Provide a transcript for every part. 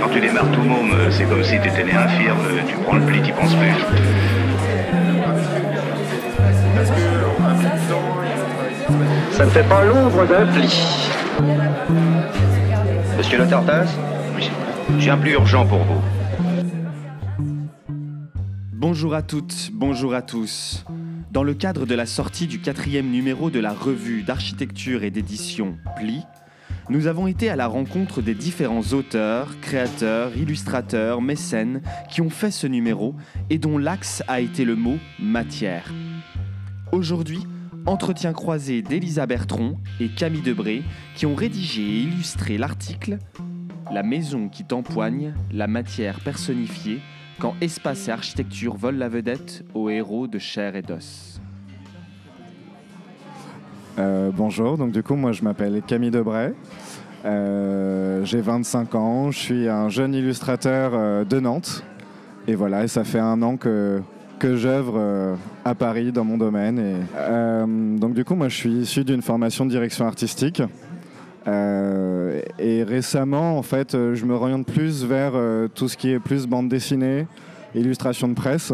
Quand tu démarres tout môme, c'est comme si tu étais né infirme, tu prends le pli, t'y penses plus. Ça ne fait pas l'ombre d'un pli. Monsieur le Tartas Oui, J'ai un plus urgent pour vous. Bonjour à toutes, bonjour à tous. Dans le cadre de la sortie du quatrième numéro de la revue d'architecture et d'édition Pli, nous avons été à la rencontre des différents auteurs, créateurs, illustrateurs, mécènes qui ont fait ce numéro et dont l'axe a été le mot matière. Aujourd'hui, entretien croisé d'Elisa Bertron et Camille Debré qui ont rédigé et illustré l'article La maison qui t'empoigne, la matière personnifiée, quand espace et architecture volent la vedette aux héros de chair et d'os. Euh, bonjour, donc du coup moi je m'appelle Camille Debray, Euh, j'ai 25 ans, je suis un jeune illustrateur euh, de Nantes et voilà, et ça fait un an que, que j'œuvre à Paris dans mon domaine. Et, donc du coup moi je suis issu d'une formation de direction artistique Euh, et récemment en fait euh, je me oriente plus vers euh, tout ce qui est plus bande dessinée, illustration de presse.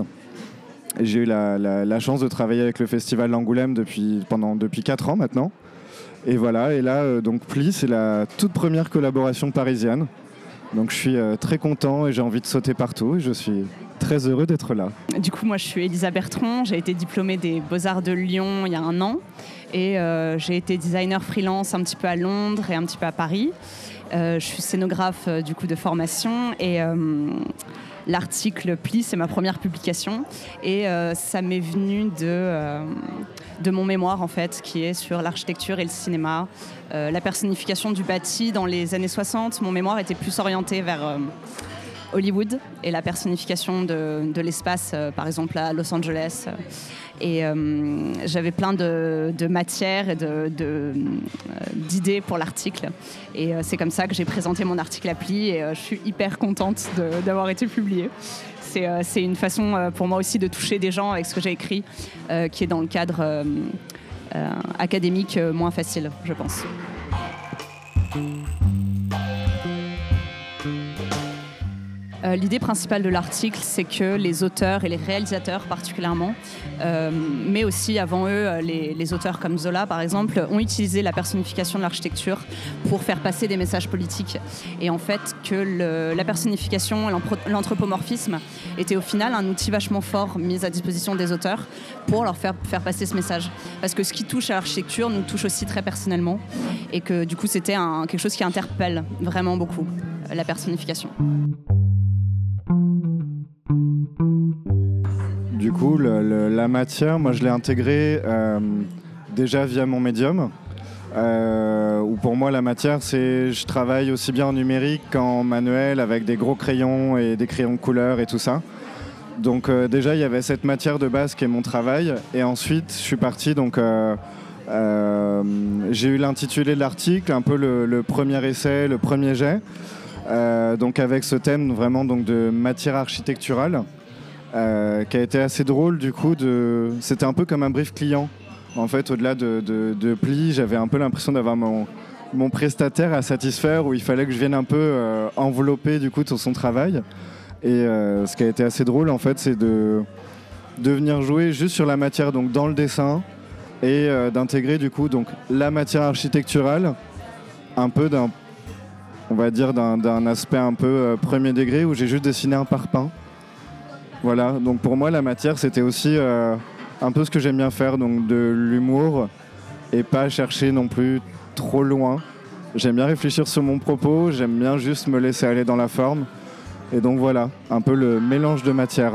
J'ai eu la, chance de travailler avec le Festival d'Angoulême depuis, depuis 4 ans maintenant. Et voilà, et là, donc Pli, c'est la toute première collaboration parisienne. Donc je suis très content et j'ai envie de sauter partout. Je suis très heureux d'être là. Du coup, moi, je suis Elisa Bertrand. J'ai été diplômée des Beaux-Arts de Lyon il y a un an. Et euh, j'ai été designer freelance un petit peu à Londres et un petit peu à Paris. Euh, je suis scénographe euh, du coup de formation et l'article Pli, c'est ma première publication. Et ça m'est venu de, de mon mémoire en fait, qui est sur l'architecture et le cinéma, la personnification du bâti dans les années 60. Mon mémoire était plus orienté vers Hollywood et la personnification de, l'espace, euh, par exemple à Los Angeles. Et euh, j'avais plein de, matières et euh, d'idées pour l'article. Et c'est comme ça que j'ai présenté mon article appli et je suis hyper contente d'avoir été publié. C'est, une façon pour moi aussi de toucher des gens avec ce que j'ai écrit, qui est dans le cadre académique moins facile, je pense. Euh, L'idée principale de l'article, c'est que les auteurs et les réalisateurs particulièrement, euh, mais aussi avant eux, euh, les, auteurs comme Zola par exemple, ont utilisé la personnification de l'architecture pour faire passer des messages politiques. Et en fait, que la personnification, l'anthro- l'anthropomorphisme était au final un outil vachement fort mis à disposition des auteurs pour leur faire, faire passer ce message. Parce que ce qui touche à l'architecture nous touche aussi très personnellement. Et que du coup, c'était quelque chose qui interpelle vraiment beaucoup, la personnification. Coup, le- le- la matière, moi je l'ai intégrée euh, déjà via mon médium. Euh, où pour moi la matière c'est je travaille aussi bien en numérique qu'en manuel avec des gros crayons et des crayons de couleur et tout ça. Donc euh, déjà il y avait cette matière de base qui est mon travail et ensuite je suis parti donc euh, j'ai eu l'intitulé de l'article, un peu le, le premier essai, le premier jet, donc avec ce thème vraiment donc de matière architecturale euh, qui a été assez drôle du coup. C'était un peu comme un brief client. En fait, au-delà de, de, pli, j'avais un peu l'impression d'avoir mon, prestataire à satisfaire où il fallait que je vienne un peu euh, envelopper du coup tout son travail. Et euh, ce qui a été assez drôle en fait, c'est de, de venir jouer juste sur la matière, donc dans le dessin, et d'intégrer du coup donc la matière architecturale, un peu d'un, on va dire d'un, aspect un peu premier degré où j'ai juste dessiné un parpaing. Voilà, donc pour moi la matière c'était aussi euh, un peu ce que j'aime bien faire, donc de l'humour et pas chercher non plus trop loin. J'aime bien réfléchir sur mon propos, j'aime bien juste me laisser aller dans la forme. Et donc voilà, un peu le mélange de matière.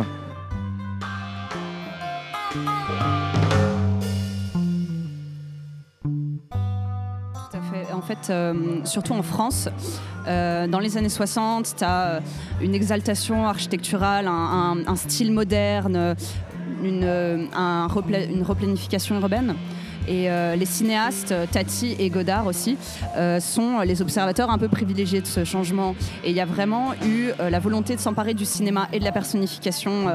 Euh, surtout en France, euh, dans les années 60, tu as une exaltation architecturale, un, style moderne, une, euh, une replanification urbaine. Et les cinéastes, Tati et Godard aussi, sont les observateurs un peu privilégiés de ce changement. Et il y a vraiment eu la volonté de s'emparer du cinéma et de la personnification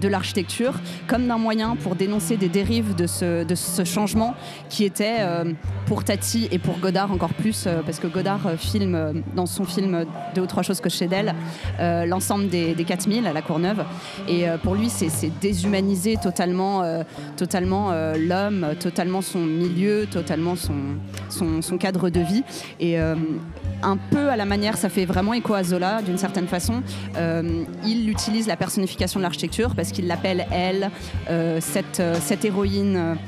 de l'architecture comme d'un moyen pour dénoncer des dérives de ce, de ce changement qui était pour Tati et pour Godard encore plus, parce que Godard filme dans son film Deux ou trois choses que chez d'elle, l'ensemble des, des 4000 à la Courneuve. Et pour lui, c'est déshumaniser totalement, totalement l'homme, totalement son milieu, totalement son, son, cadre de vie. Et un peu à la manière, ça fait vraiment écho à Zola d'une certaine façon. Euh, il utilise la personnification de l'architecture parce qu'il l'appelle elle, euh, cette, euh, cette, héroïne.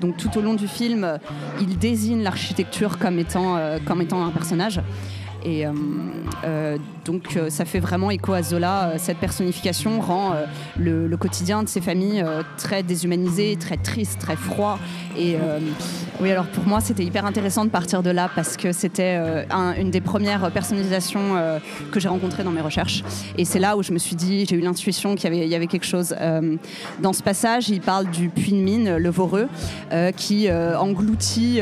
donc tout au long du film, il désigne l'architecture comme étant un personnage. Et donc ça fait vraiment écho à Zola. Cette personnification rend le, quotidien de ces familles très déshumanisé, très triste, très froid. Et oui, alors pour moi, c'était hyper intéressant de partir de là parce que c'était euh, une des premières personnalisations euh, que j'ai rencontrées dans mes recherches. Et c'est là où je me suis dit, j'ai eu l'intuition qu'il y, avait, quelque chose. Euh, dans ce passage, il parle du puits de mine, le Voreux, qui engloutit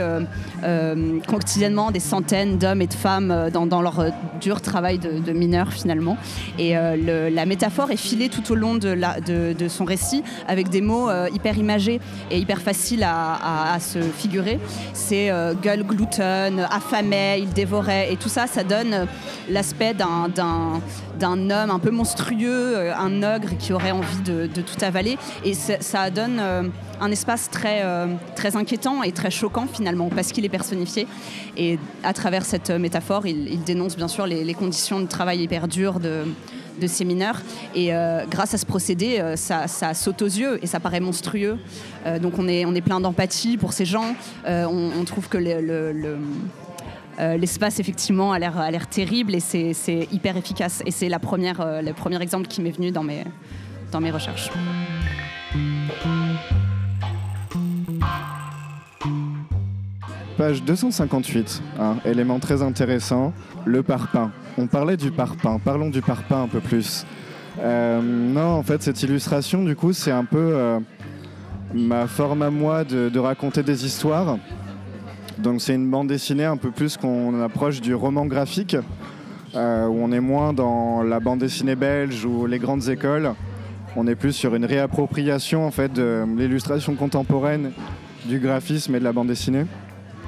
quotidiennement des centaines d'hommes et de femmes dans, leur dur travail de, mineurs finalement. Et la métaphore est filée tout au long de, de, son récit avec des mots hyper imagés et hyper faciles à se figurer c'est euh, gueule gluten, affamé, il dévorait, et tout ça, ça donne euh, l'aspect d'un, homme un peu monstrueux, euh, un ogre qui aurait envie de, tout avaler, et ça donne un espace très, très inquiétant et très choquant finalement, parce qu'il est personnifié. Et à travers cette métaphore, il, dénonce bien sûr les, conditions de travail hyper dures de de ces mineurs. Et euh, grâce à ce procédé, euh, ça, saute aux yeux et ça paraît monstrueux. Euh, donc on est, on est plein d'empathie pour ces gens. On, trouve que l'espace effectivement a l'air, a l'air terrible et c'est, hyper efficace. Et c'est la première, le premier exemple qui m'est venu dans mes, dans mes recherches. Page 258, un élément très intéressant, le parpaing. On parlait du parpaing, parlons du parpaing un peu plus. Euh, non, en fait, cette illustration, du coup, c'est un peu euh, ma forme à moi de, raconter des histoires. Donc, c'est une bande dessinée un peu plus qu'on approche du roman graphique, euh, où on est moins dans la bande dessinée belge ou les grandes écoles. On est plus sur une réappropriation en fait de l'illustration contemporaine du graphisme et de la bande dessinée.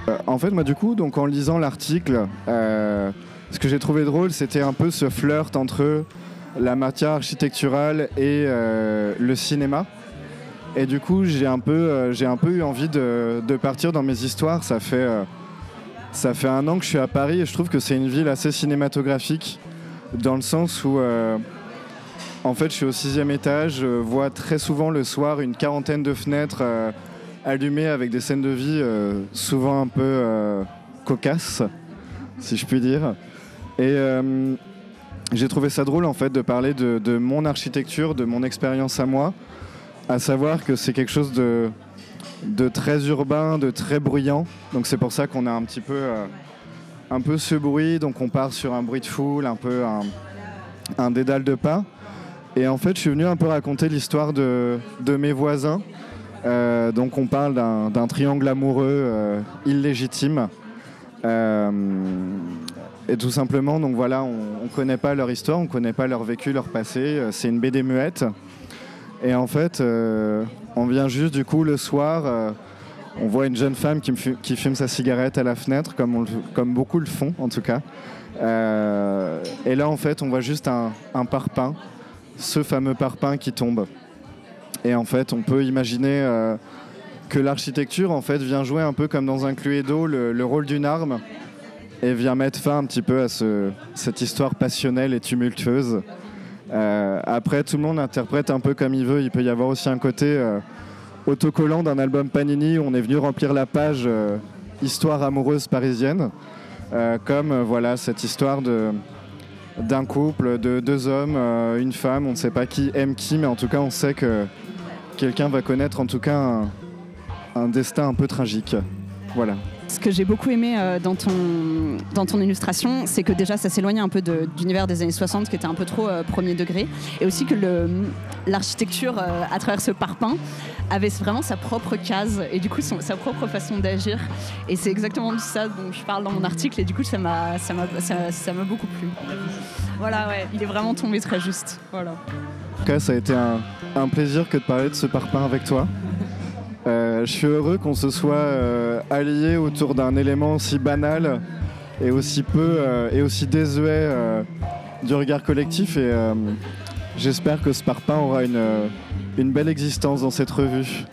Euh, en fait, moi, du coup, donc en lisant l'article, euh, ce que j'ai trouvé drôle, c'était un peu ce flirt entre la matière architecturale et euh, le cinéma. Et du coup, j'ai un peu, un peu eu envie de, partir dans mes histoires. Ça fait, ça fait un an que je suis à Paris et je trouve que c'est une ville assez cinématographique dans le sens où, en fait, je suis au sixième étage, je vois très souvent le soir une quarantaine de fenêtres allumé avec des scènes de vie euh, souvent un peu euh, cocasses, si je puis dire. Et euh, j'ai trouvé ça drôle en fait de parler de, mon architecture, de mon expérience à moi, à savoir que c'est quelque chose de, très urbain, de très bruyant. Donc c'est pour ça qu'on a un petit peu, un peu ce bruit. Donc on part sur un bruit de foule, un peu un, un dédale de pas. Et en fait, je suis venu un peu raconter l'histoire de, de mes voisins euh, donc on parle d'un triangle amoureux euh, illégitime. Euh, et tout simplement, donc voilà, on ne connaît pas leur histoire, on ne connaît pas leur vécu, leur passé. C'est une BD muette. Et en fait, on vient juste du coup le soir, on voit une jeune femme qui, fume, sa cigarette à la fenêtre, comme, beaucoup le font en tout cas. et là, en fait, on voit juste un, un parpaing, ce fameux parpaing qui tombe. Et en fait, on peut imaginer euh, que l'architecture en fait vient jouer un peu comme dans un Cluedo le, le rôle d'une arme et vient mettre fin un petit peu à cette histoire passionnelle et tumultueuse. Euh, après, tout le monde interprète un peu comme il veut. Il peut y avoir aussi un côté euh, autocollant d'un album Panini où on est venu remplir la page histoire amoureuse parisienne, comme voilà cette histoire de d'un couple, de deux hommes, une femme, on ne sait pas qui aime qui, mais en tout cas on sait que quelqu'un va connaître en tout cas un, destin un peu tragique. Voilà. Ce que j'ai beaucoup aimé euh, dans, ton, dans ton illustration, c'est que déjà ça s'éloignait un peu de- d'univers des années 60 qui était un peu trop euh, premier degré, et aussi que l'architecture euh, à travers ce parpaing avait vraiment sa propre case et du coup sa propre façon d'agir. Et c'est exactement de ça dont je parle dans mon article, et du coup ça m'a ça ça- beaucoup plu. Voilà, ouais, il est vraiment tombé très juste. Voilà. En tout cas, ça a été un, un plaisir que de parler de ce parpaing avec toi. Euh, je suis heureux qu'on se soit euh, alliés autour d'un élément aussi banal et aussi peu euh, et aussi désuet du regard collectif. Et j'espère que ce parpaing aura une, une belle existence dans cette revue.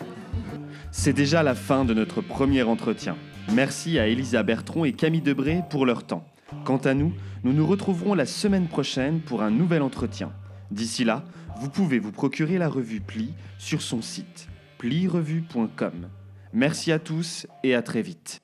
C'est déjà la fin de notre premier entretien. Merci à Elisa Bertron et Camille Debré pour leur temps. Quant à nous, nous nous retrouverons la semaine prochaine pour un nouvel entretien. D'ici là, vous pouvez vous procurer la revue Pli sur son site plirevue.com. Merci à tous et à très vite.